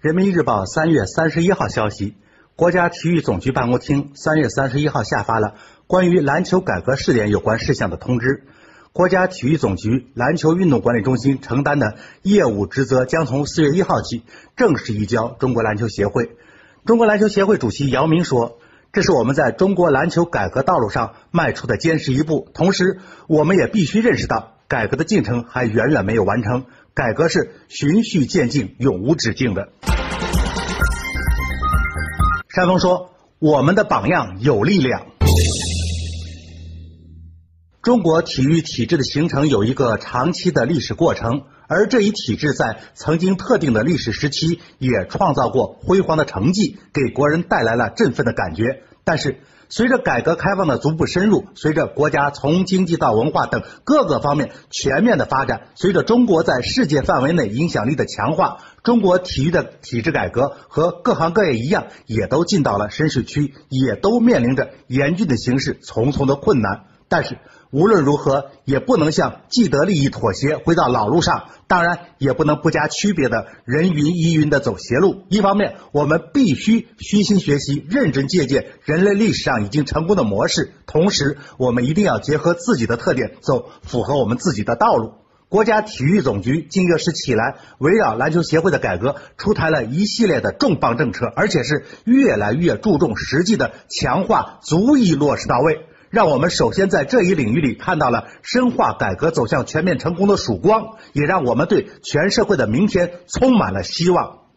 人民日报三月三十一号消息，国家体育总局办公厅三月三十一号下发了关于篮球改革试点有关事项的通知。国家体育总局篮球运动管理中心承担的业务职责将从四月一号起正式移交中国篮球协会。中国篮球协会主席姚明说：“这是我们在中国篮球改革道路上迈出的坚实一步。同时，我们也必须认识到，改革的进程还远远没有完成。”改革是循序渐进、永无止境的。山峰说：“我们的榜样有力量。中国体育体制的形成有一个长期的历史过程，而这一体制在曾经特定的历史时期也创造过辉煌的成绩，给国人带来了振奋的感觉。但是，随着改革开放的逐步深入，随着国家从经济到文化等各个方面全面的发展，随着中国在世界范围内影响力的强化，中国体育的体制改革和各行各业一样，也都进到了深水区，也都面临着严峻的形势、重重的困难。但是无论如何，也不能向既得利益妥协，回到老路上。当然，也不能不加区别的人云亦云的走邪路。一方面，我们必须虚心学习，认真借鉴人类历史上已经成功的模式；同时，我们一定要结合自己的特点，走符合我们自己的道路。国家体育总局近月时起来，围绕篮球协会的改革，出台了一系列的重磅政策，而且是越来越注重实际的强化，足以落实到位。让我们首先在这一领域里看到了深化改革走向全面成功的曙光，也让我们对全社会的明天充满了希望。